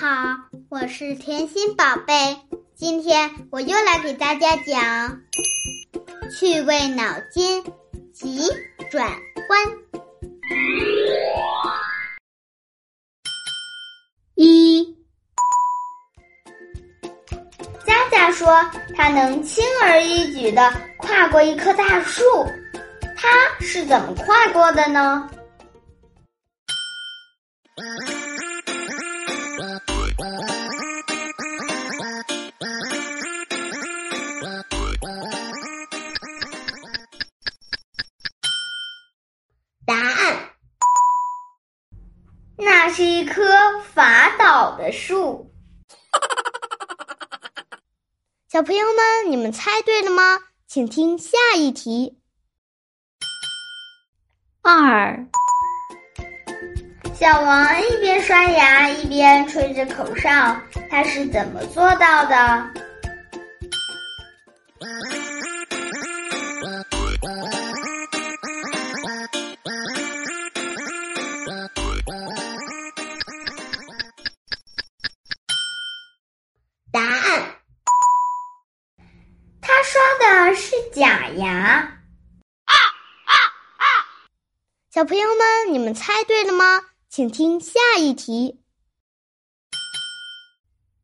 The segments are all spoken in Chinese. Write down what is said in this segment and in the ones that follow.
好，我是甜心宝贝。今天我又来给大家讲趣味脑筋急转弯。一，佳佳说她能轻而易举的跨过一棵大树，她是怎么跨过的呢？那是一棵伐倒的树。小朋友们，你们猜对了吗？请听下一题。二，小王一边刷牙一边吹着口哨，他是怎么做到的？刷的是假牙。啊啊啊小朋友们，你们猜对了吗？请听下一题。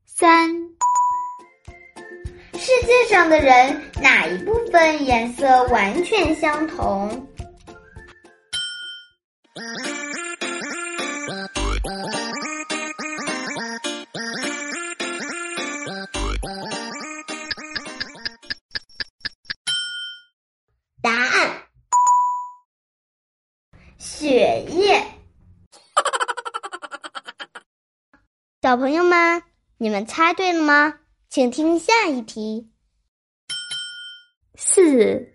三，世界上的人哪一部分颜色完全相同？血液。小朋友们，你们猜对了吗？请听下一题。四，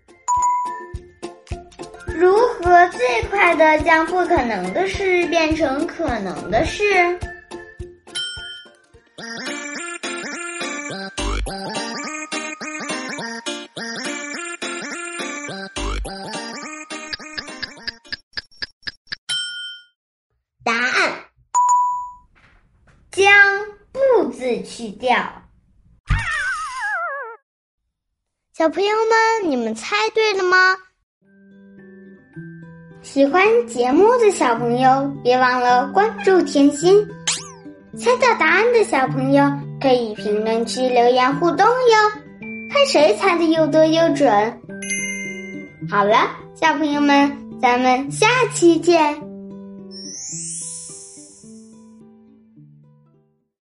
如何最快的将不可能的事变成可能的事？字去掉。小朋友们，你们猜对了吗？喜欢节目的小朋友，别忘了关注甜心。猜到答案的小朋友可以评论区留言互动哟，看谁猜的又多又准。好了，小朋友们，咱们下期见。